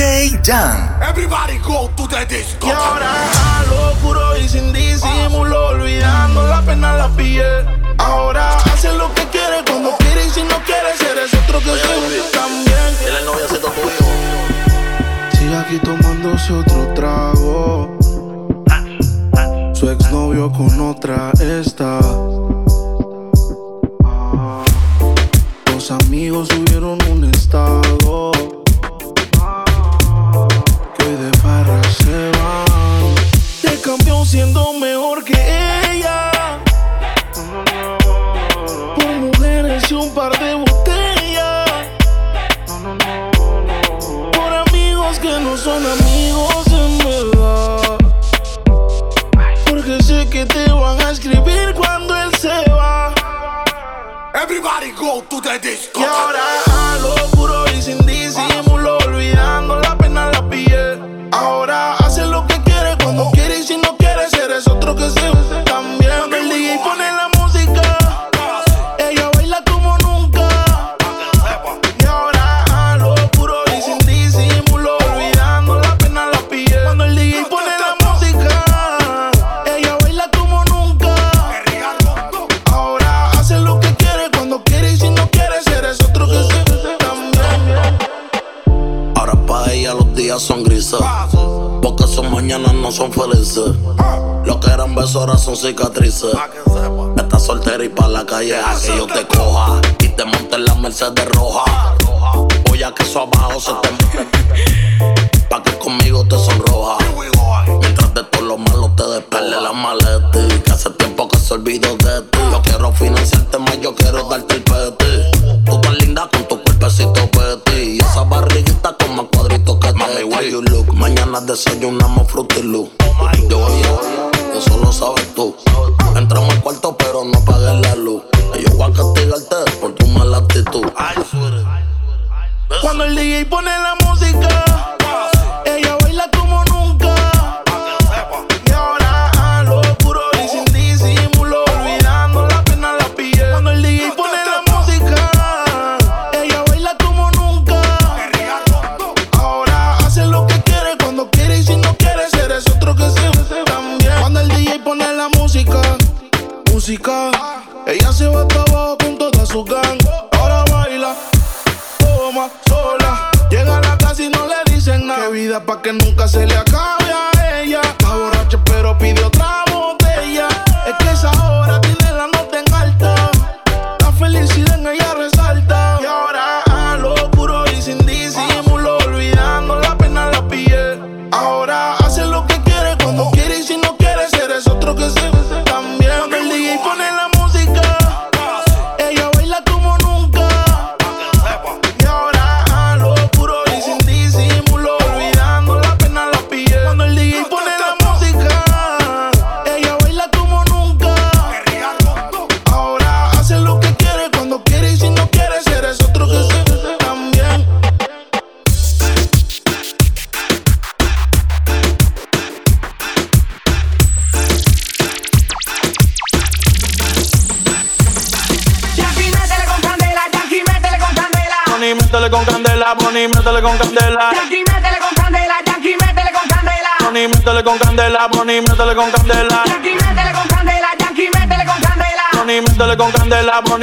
Everybody go to the disco. Y ahora lo oscuro y sin disimulo, olvidando la pena la piel. Ahora hace lo que quiere cuando quiere y si no quiere eres otro que soy también. Es la novia se tu hijo. Sigue aquí tomándose otro trago. Su exnovio con otra está. Los amigos subieron un estado de parra se van. Te cambió siendo mejor que ella. Por mujeres y un par de botellas. Por amigos que no son amigos en verdad. Porque sé que te van a escribir cuando él se va. Everybody go to the disco. Y ahora a lo puro y sin son felices. Lo que eran besos ahora son cicatrices. Estás soltera y pa' la calleja que yo te coja. Y te monte en la Mercedes roja. Voy a que eso abajo se te Pa' que conmigo te sonroja. Mientras de todo lo malo te despele la maleta. Que hace tiempo que se olvidó de ti. Yo quiero financiarte más, yo quiero darte el Desayunamos frutilú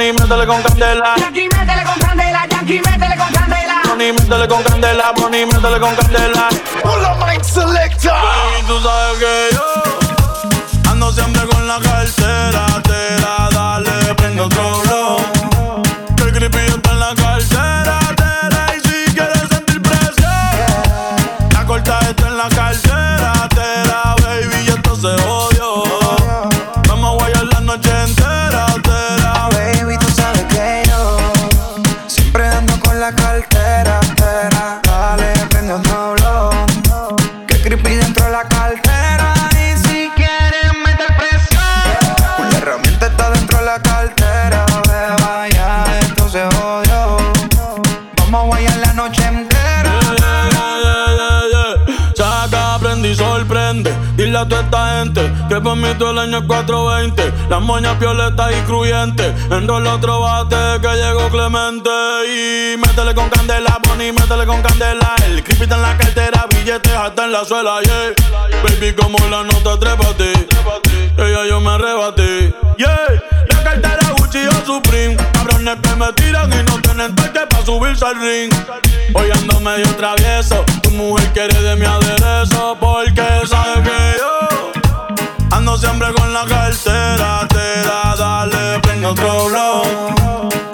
Tony, métele con candela. Yankee, métele con candela. Yankee, métele con candela. Tony, métele con candela. Tony, métele con candela. Dile a toda esta gente que por mí todo el año es 420. Las moñas violetas y cruyentes. En rol otro bate que llegó Clemente. Y métele con candela, Bonnie, métele con candela. El creepy en la cartera, billetes hasta en la suela, yeah. Baby, como la nota, trépate. Ella yo me arrebaté. Yeah, la cartera Gucci Supreme. Cabrones que me tiran y no tienen toque para subirse al ring. Hoy ando medio travieso. Tu mujer quiere de mi aderezo porque sabe que yo ando siempre con la cartera. Te da, dale, prende otro blow.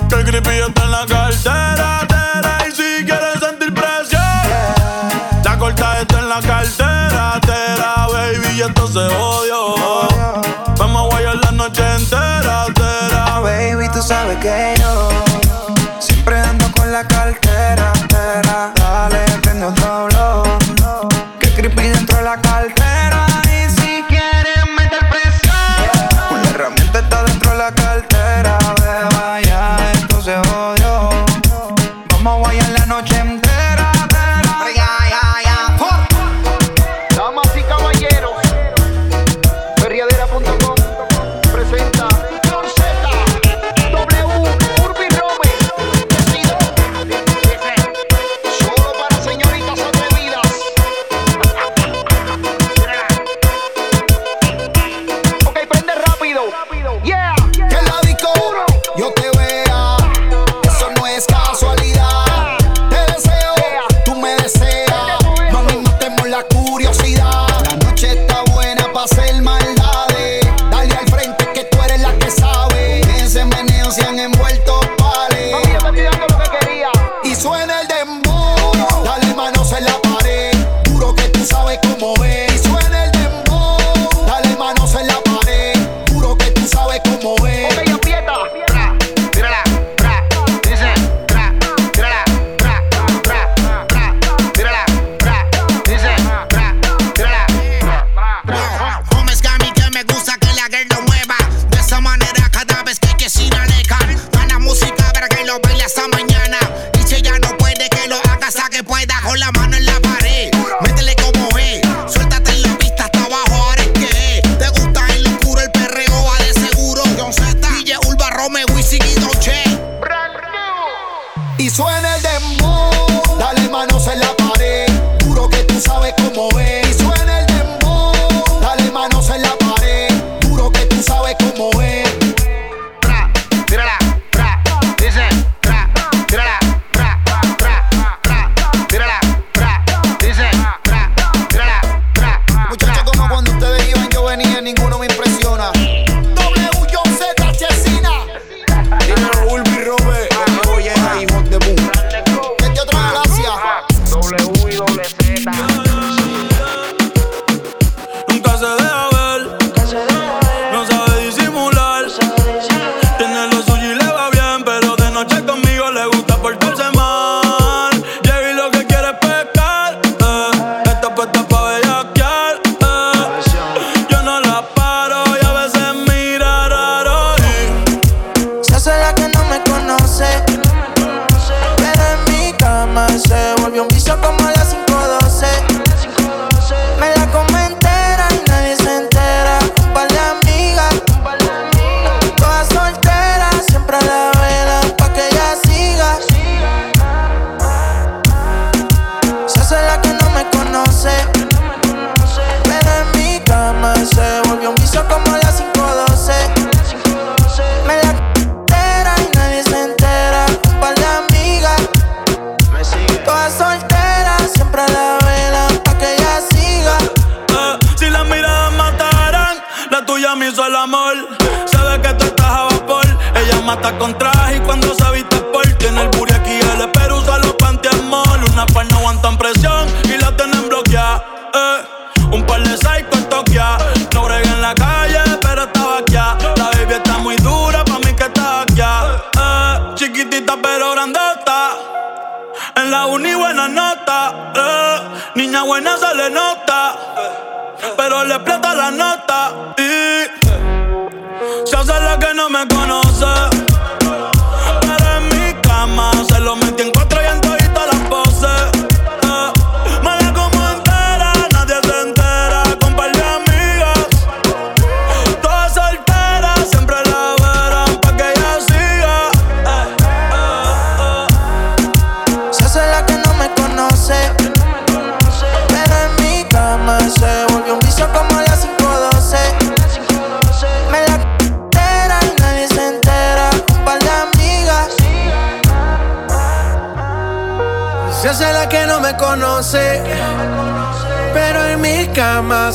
Que el creepy está en la cartera. Tera, y si quieres sentir presión, la corta está en la cartera. Baby, y esto se odio. Vamos a guayar la noche entera baby, tú sabes que yo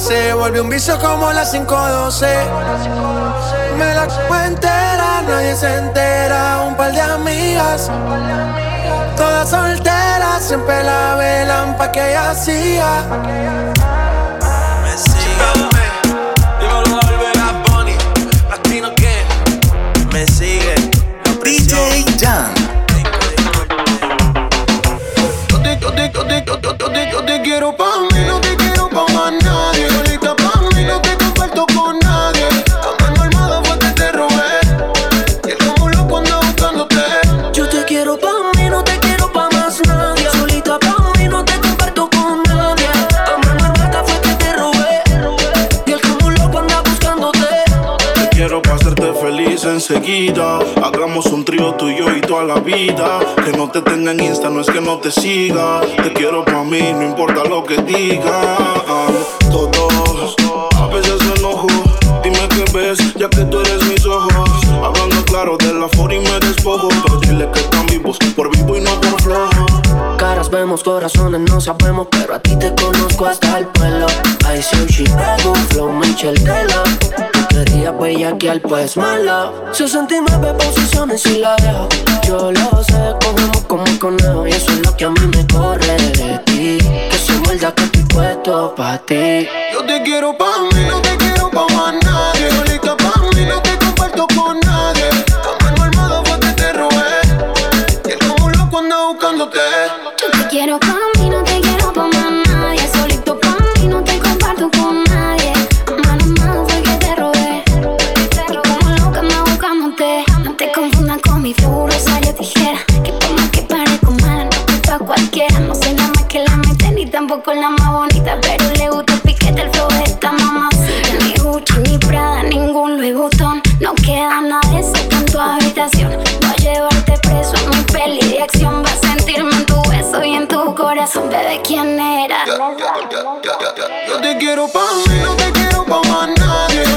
se volvió un vicio como las 512. Me la entera, nadie se entera. Un par de amigas, todas solteras, siempre la velan pa' que ella siga. Que no te tenga en Insta, no es que no te siga. Te quiero pa' mí, no importa lo que digan. Todos, a veces me enojo. Dime qué ves, ya que tú eres mis ojos. Hablando claro de la for y me despojo. Pero dile que están vivos, por vivo y no por flojo. Caras vemos, corazones no sabemos, pero a ti te conozco hasta el pelo. I see Chicago, flow Michel Tela. Tú querías bellaquear, pues malo. 69 posiciones y la dejo. Yo lo sé, cogemos como conejo y eso es lo que a mí me corre de ti. Que se muerda que estoy puesto pa' ti. Yo te quiero pa' mí, no te quiero pa' más tampoco la más bonita. Pero le gusta el piquete, el flow de esta mamacita. Ni Gucci, ni Prada, ningún Louis Vuitton. No queda nada de eso en tu habitación. Voy a llevarte preso a mi peli de acción. Vas a sentirme en tu beso y en tu corazón. Bebé, ¿quién era? Yo te quiero pa' mí, no te quiero pa' más nadie.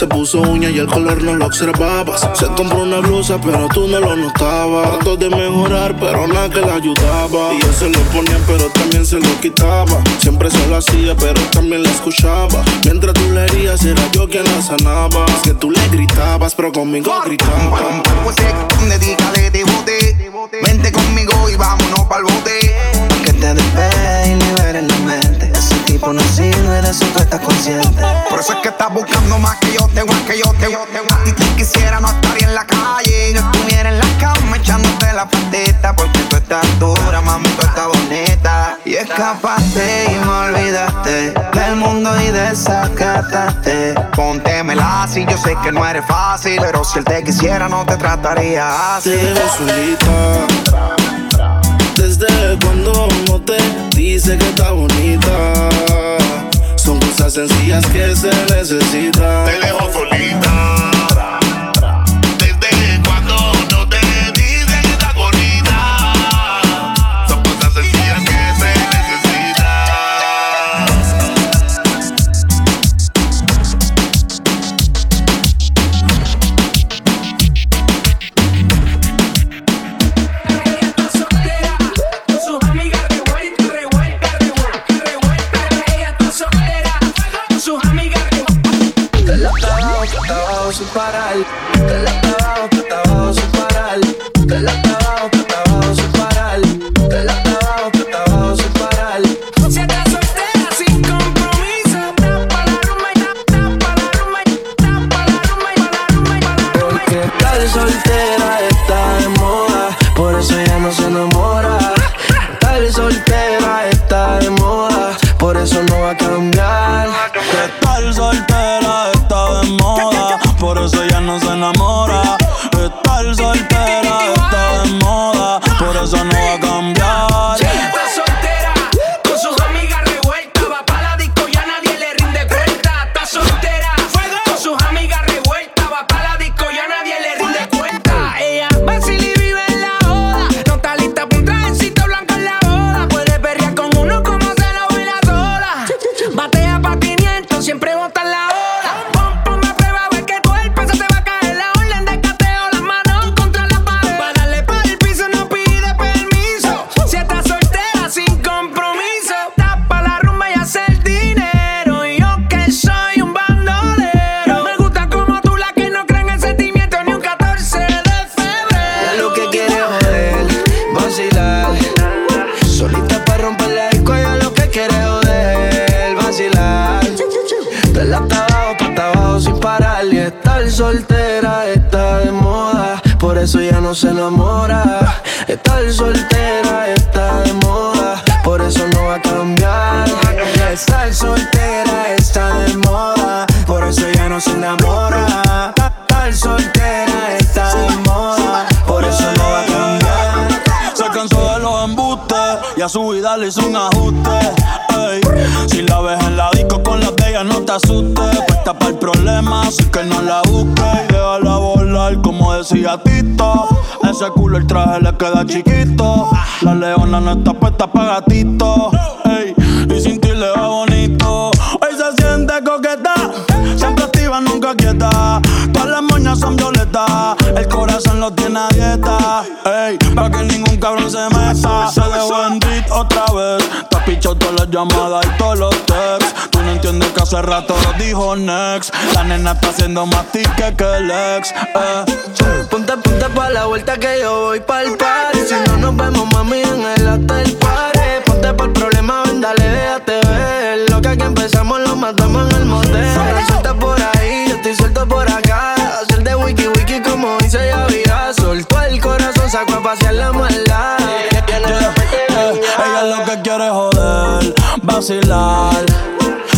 Se puso uña y el color no lo observabas. Se compró una blusa, pero tú no lo notabas. Trató de mejorar, pero nada que la ayudaba. Y yo se lo ponía, pero también se lo quitaba. Siempre se lo hacía, pero también la escuchaba. Mientras tú le herías, era yo quien la sanaba. Es que tú le gritabas, pero conmigo gritaba. Dedícale de bote. Vente conmigo y vámonos pa'l bote. Que te despegue y liberes la mente. Tipo no de eso tú estás consciente. Por eso es que estás buscando más que yo te, que yo te. A ti te quisiera no estar en la calle. Yo estuviera en la cama echándote la patita Porque tú estás dura, mami, tú estás bonita Y escapaste y me olvidaste Del mundo y desacataste Póntemela así, yo sé que no eres fácil. Pero si él te quisiera, no te trataría así. Te solita. Desde cuando no te dice que está bonita. Son cosas sencillas que se necesitan. Te dejo solita. No se enamora. Estar soltera está de moda, por eso no va a cambiar. Estar soltera está de moda, por eso ya no se enamora. Estar soltera está de moda, por eso no va a cambiar. Se cansó de los embustes y a su vida le hizo un ajuste. Si la ves en la disco con las de ella, no te asustes. Puesta para el problema, así que no la busques. Y déjala volar, como decía Tito. Ese culo el traje le queda chiquito. La leona no está puesta para gatito. ey. Y sin ti le va bonito. Hoy se siente coqueta. Siempre activa, nunca quieta. Todas las moñas son violetas. El corazón lo tiene a dieta. Ey, pa' que ningún cabrón se meta. Se dejó en otra vez. Te pichado todas las llamadas y todos los que hace rato lo dijo Next. La nena está haciendo más tique que el ex. Eh. Ponte, ponte pa' la vuelta que yo voy pa'l party Si no nos vemos, mami, en el hotel party Ponte pa'l problema, ven, dale, déjate ver Lo que aquí empezamos lo matamos en el motel Suelta por ahí, yo estoy suelto por acá Hacer de wiki wiki como dice ya vida Soltó el corazón, sacó a pasear la maldad Eh, ella lo que quiere es joder, vacilar.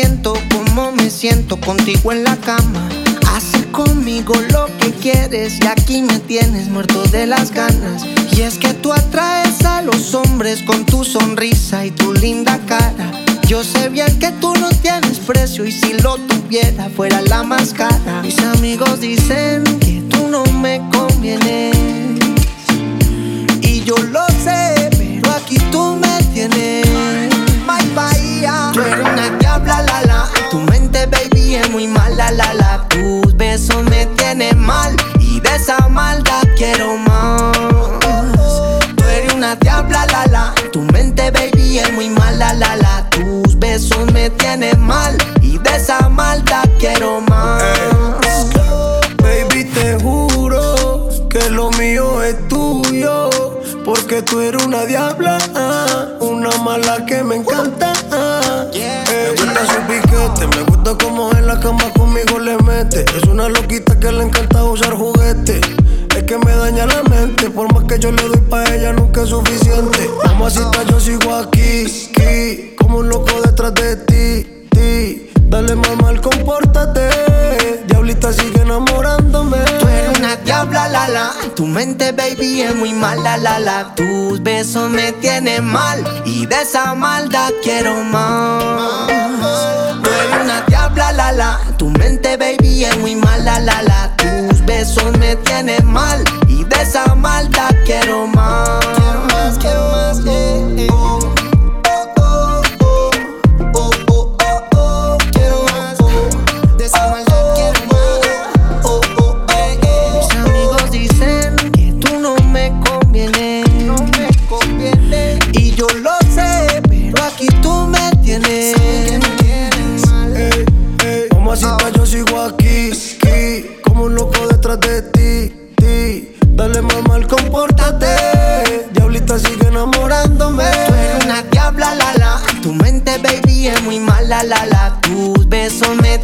Siento como me siento contigo en la cama. Haces conmigo lo que quieres y aquí me tienes muerto de las ganas. Y es que tú atraes a los hombres con tu sonrisa y tu linda cara. Yo sé bien que tú no tienes precio y si lo tuviera fuera la más cara. Mis amigos dicen que tú no me convienes. Y yo lo sé, pero aquí tú me tienes. Tu mente, baby, es muy mala, la la. Tus besos me tienen mal. Y de esa maldad quiero más. Tú eres una diabla, la la. Tu mente, baby, es muy mala, la la. Tus besos me tienen mal. Y de esa maldad quiero más. Baby, te juro que lo mío es tuyo. Porque tú eres una diabla, una mala que me encanta. Me gusta como en la cama conmigo le mete. Es una loquita que le encanta usar juguetes. Es que me daña la mente, por más que yo le doy pa' ella nunca es suficiente. Mamacita, yo sigo aquí, aquí, como un loco detrás de ti, ti. Dale mamá, compórtate. Diablita sigue enamorándome. Tú eres una diabla, la la. Tu mente, baby, es muy mala, la la. Tus besos me tienen mal. Y de esa maldad quiero más. Tú eres una diabla, la la. Tu mente, baby, es muy mala, la la. Tus besos me tienen mal. Y de esa maldad quiero más. Quiero más, quiero más,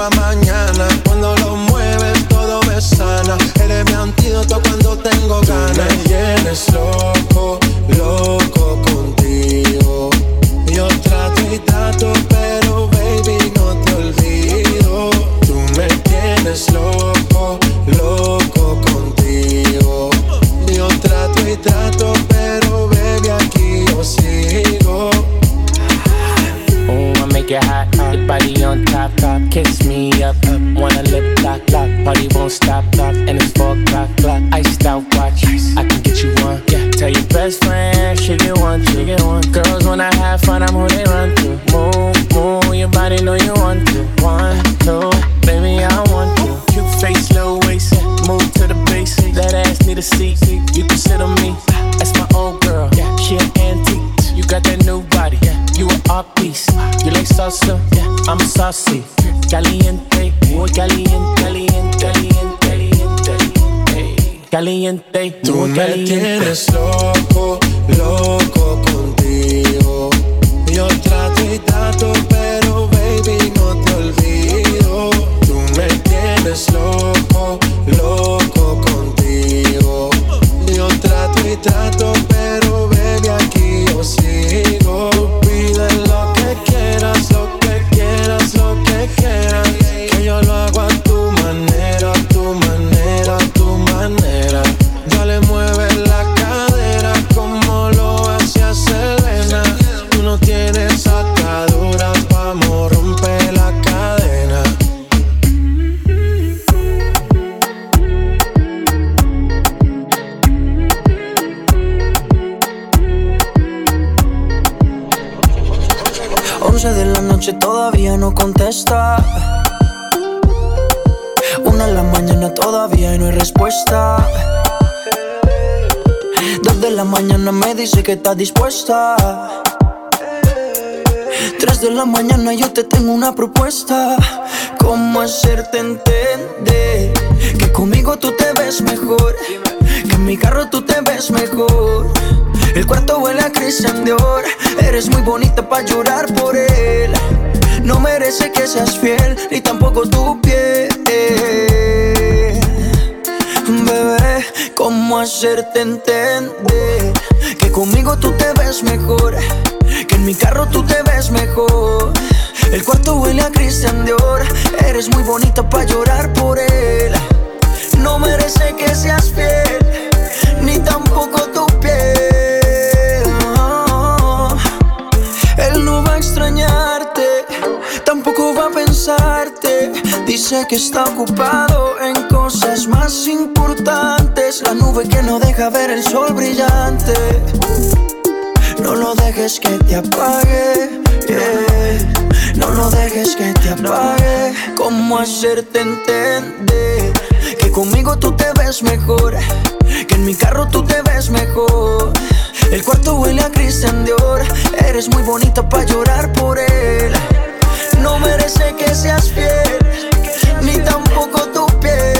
y mañana. Cuando lo mueves, todo me sana. Eres mi antídoto cuando tengo ganas. Me tienes loco, loco contigo. Yo trato y trato, pero baby no te olvido. Tú me tienes loco top, top, kiss me up, up. Wanna lip lock, lock, party won't stop, lock. And it's four o'clock, clock. Iced out watch, I can get you one. Yeah, tell your best friend she get one, she get one. Girls when I have fun, I'm who they run to. Move, move, your body know you want to. One, two, baby I want to. Cute face, low waist, move to the base. That ass need a seat, you can sit on me. Art piece. You like salsa, yeah, I'm saucy. Caliente, muy caliente, caliente, caliente, caliente. Caliente, Tú muy me caliente. tienes loco, loco contigo. Yo trato que está dispuesta. Tres de la mañana yo te tengo una propuesta. ¿Cómo hacerte entender que conmigo tú te ves mejor? Que en mi carro tú te ves mejor. El cuarto huele a Christian Dior. Eres muy bonita para llorar por él. No merece que seas fiel, ni tampoco tu piel. Bebé, ¿cómo hacerte entender que conmigo tú te ves mejor? Que en mi carro tú te ves mejor. El cuarto huele a Christian Dior. Eres muy bonita para llorar por él. No merece que seas fiel, ni tampoco tu piel. Oh. Él no va a extrañarte, tampoco va a pensarte. Dice que está ocupado en cosas más importantes. La nube que no deja ver el sol brillante. No lo dejes que te apague. No lo dejes que te apague. ¿Cómo hacerte entender que conmigo tú te ves mejor? Que en mi carro tú te ves mejor. El cuarto huele a Christian Dior. Eres muy bonita para llorar por él. No merece que seas fiel, ni tampoco tu piel.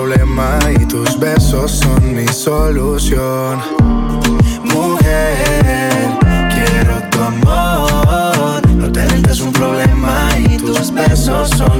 problema y tus besos son mi solución. Mujer, quiero tu amor. No te es un problema y tus besos son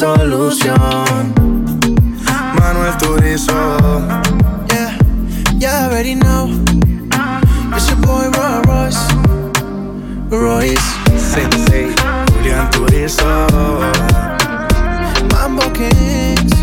solución. Manuel Turizo. Yeah, yeah, I already know. It's your boy Roy Royce. Royce. Sensei, Julian Turizo. Mambo Kings.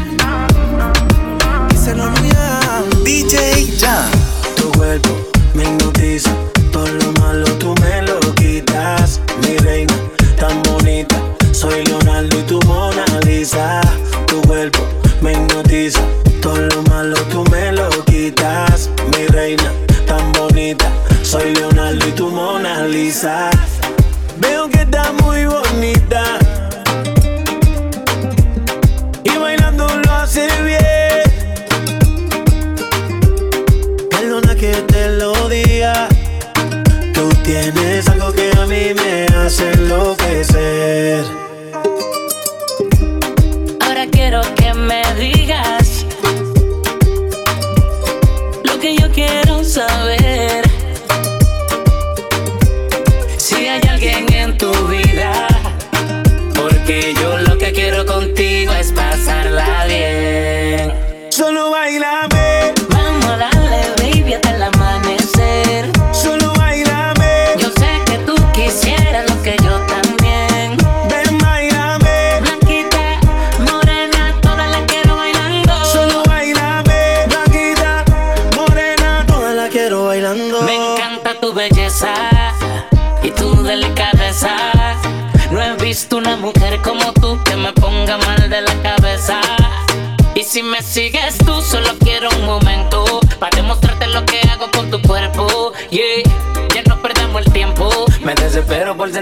Y se lo mía. DJ Jan. Tu cuerpo me hipnotiza. Todo lo malo tú me lo quitas. Mi reina, tan bonita soy Leonardo y tu Mona Lisa. Tu cuerpo me hipnotiza. Todo lo malo tú me lo quitas. Mi reina tan bonita. Soy Leonardo y tu Mona Lisa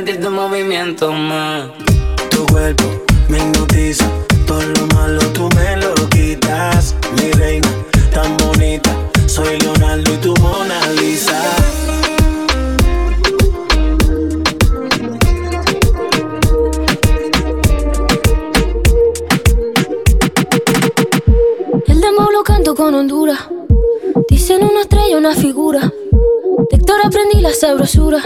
sentir tu movimiento, más. Tu cuerpo me hipnotiza, todo lo malo tú me lo quitas. Mi reina, tan bonita, soy Leonardo y tu Mona Lisa. El demo lo canto con Honduras. Dicen una estrella, una figura. De Héctor aprendí la sabrosura.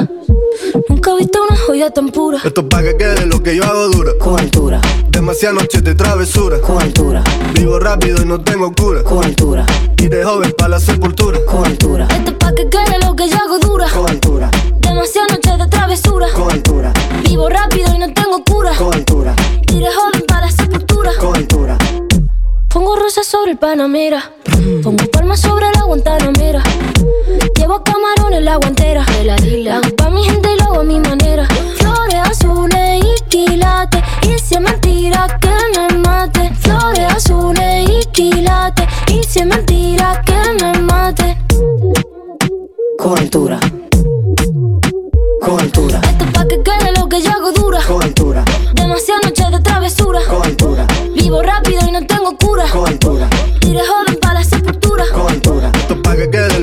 Tan pura. Esto es pa' que quede lo que yo hago dura. Con altura. Demasiadas noches de travesura. Con altura. Vivo rápido y no tengo cura. Con altura. Y de joven para la sepultura. Con altura. Esto es pa' que quede lo que yo hago dura. Con altura, Demasiadas noches de travesura. con altura, Vivo rápido y no tengo cura. con altura, Y de joven para la sepultura. con altura. Pongo rosas sobre el Panamera. Pongo palmas sobre la Guantanamera. Llevo camarones la guantera. La hago pa' mi gente y lo hago a mi manera. Flores azules y quilates. Y si es mentira que me mate. Flores azules y quilates. Y si es mentira que me mate. Con altura, con altura, Esto es pa' que quede lo que yo hago dura. con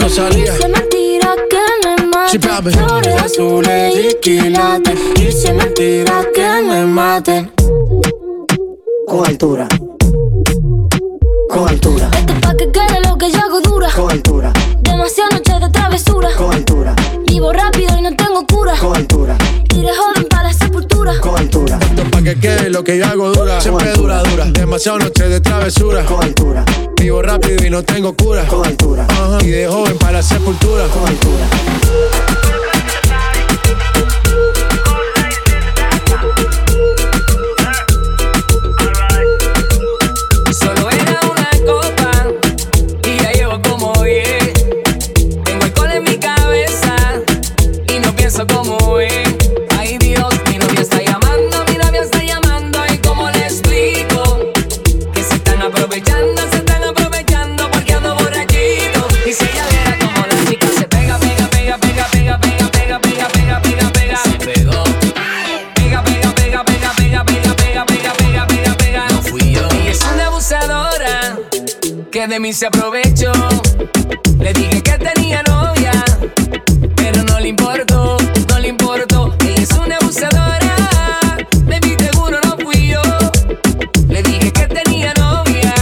Rosalía. Es mentira que me mate. Flores azules y quilates. Es mentira que me maten. Con altura, con altura, Esto es pa' que quede lo que yo hago dura. con altura, Demasiadas noches de travesura. con altura, Vivo rápido y no tengo cura. con altura, de joven para la sepultura. con altura, Esto es pa' que quede lo que yo hago dura. Siempre dura, dura. Demasiado noche de travesura. con altura, Vivo rápido y no tengo cura. con altura. Y de joven para la sepultura. con altura. De mí se aprovechó. Le dije que tenía novia, pero no le importó, no le importó. Ella es una abusadora, mi seguro no fui yo. Le dije que tenía novia,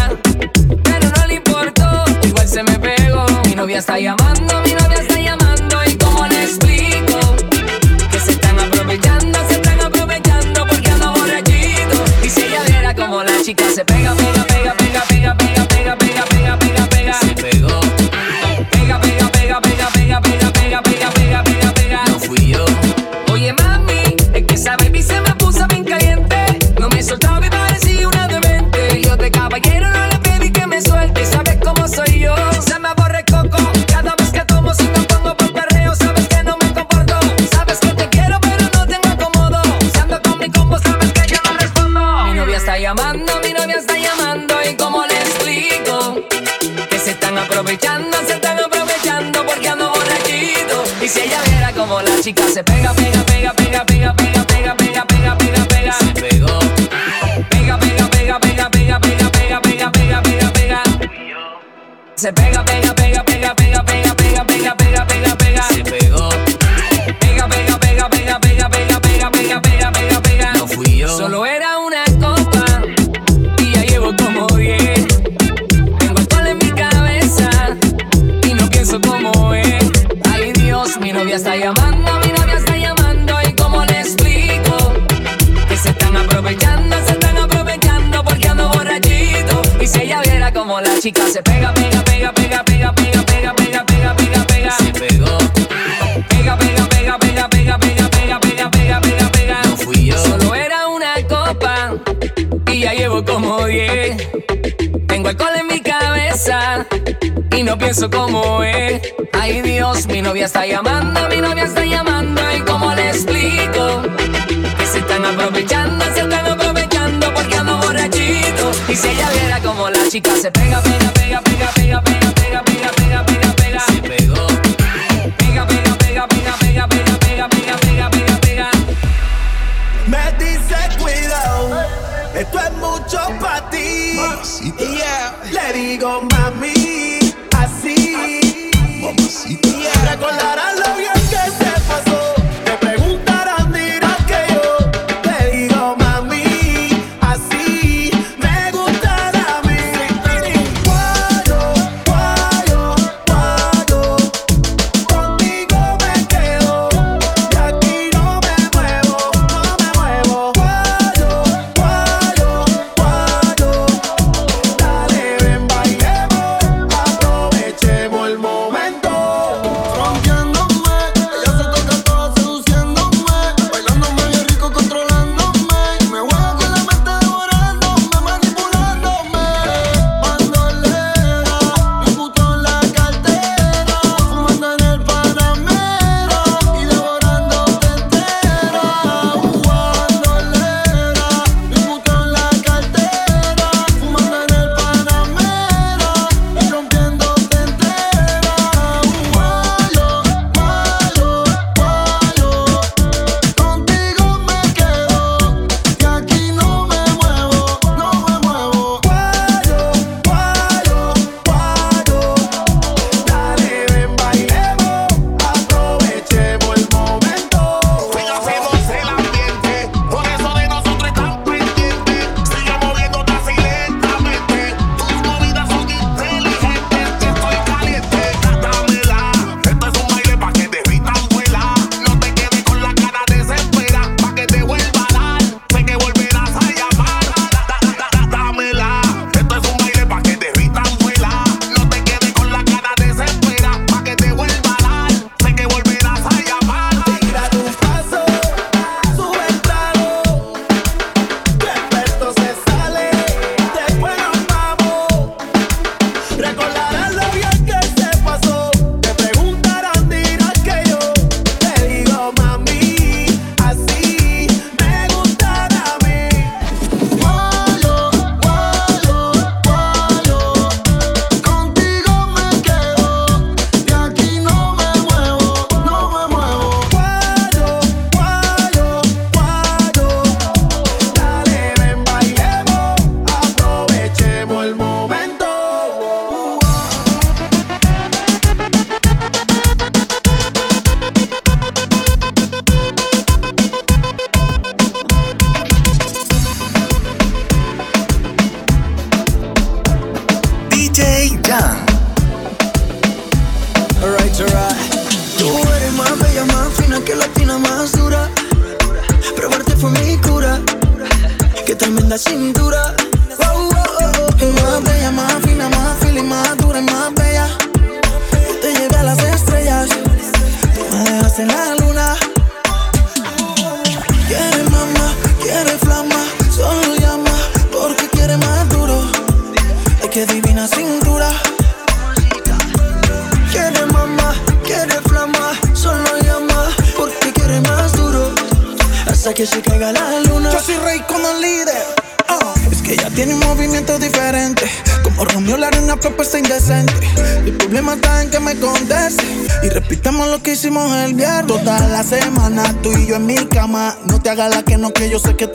pero no le importó. Igual se me pegó. Mi novia está llamando, mi novia está llamando. ¿Y cómo le explico? Que se están aprovechando, se están aprovechando porque ando borrachito. Y si ella viera como la chica se pega, música se pega. no pienso como él. Ay Dios, mi novia está llamando, mi novia está llamando. ¿Y cómo le explico? Que se están aprovechando, se están aprovechando porque ando borrachito. Y si ella viera como la chica se pega, pega, pega. haga la que no, que yo sé que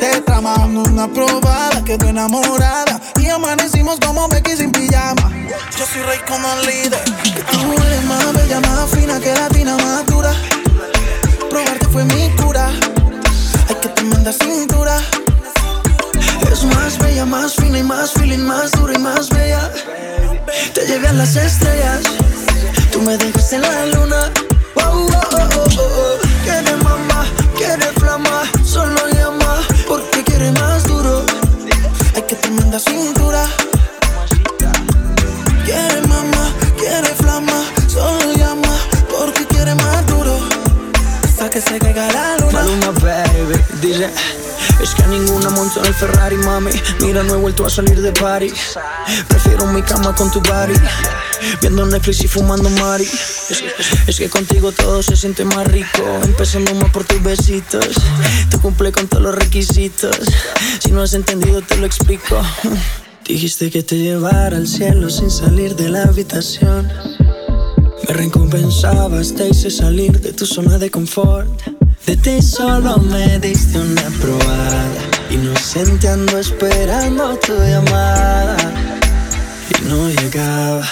Ferrari, mami. Mira, no he vuelto a salir de party. Prefiero mi cama con tu body. Viendo Netflix y fumando mari. Es que, es que contigo todo se siente más rico. Empezando más por tus besitos. Te cumple con todos los requisitos. Si no has entendido, te lo explico. Dijiste que te llevara al cielo sin salir de la habitación. Me recompensabas, te hice salir de tu zona de confort. De ti solo me diste una probada. Inocente ando esperando tu llamada y no llegaba.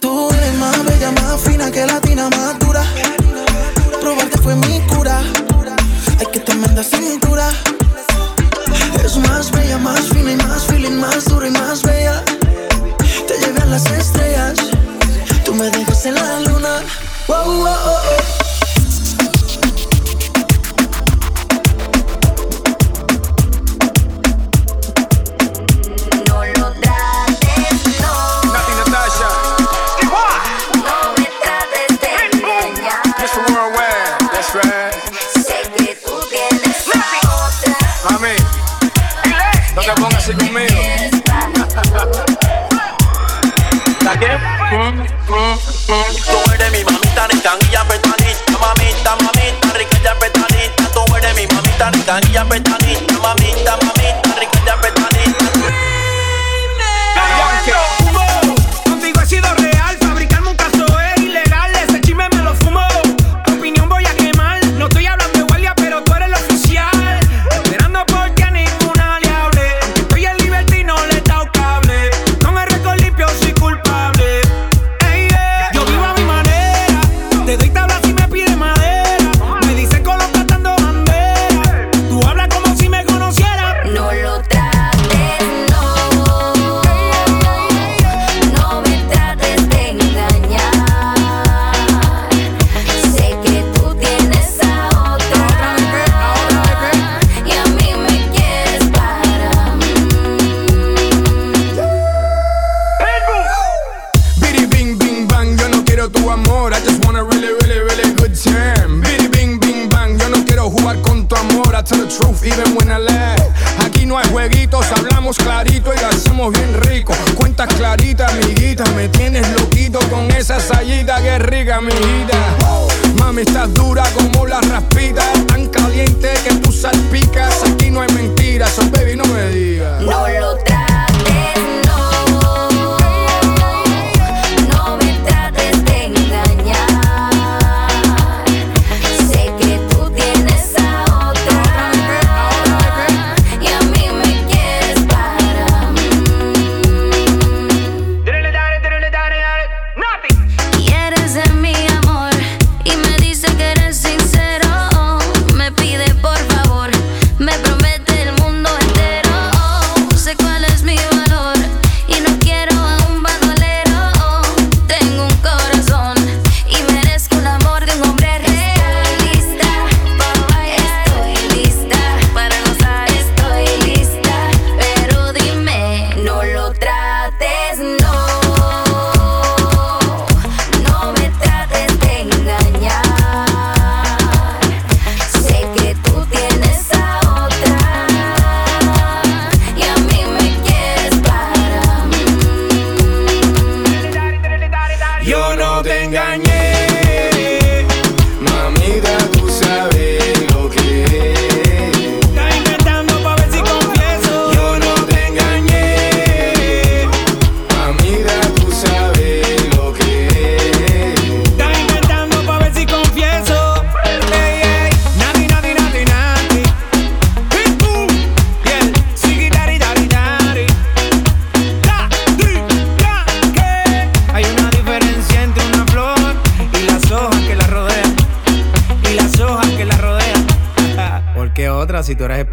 Tú, eres más bella, más fina que latina, más dura. Probarte fue mi cura. Ay, que tremenda cintura. Es más bella, más fina y más feeling, más dura y más bella. Te llevé a las estrellas, tú me dejas en la luna. Wow, wow, oh. oh. así conmigo. ¿Está qué?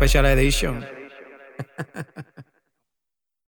Special Edition.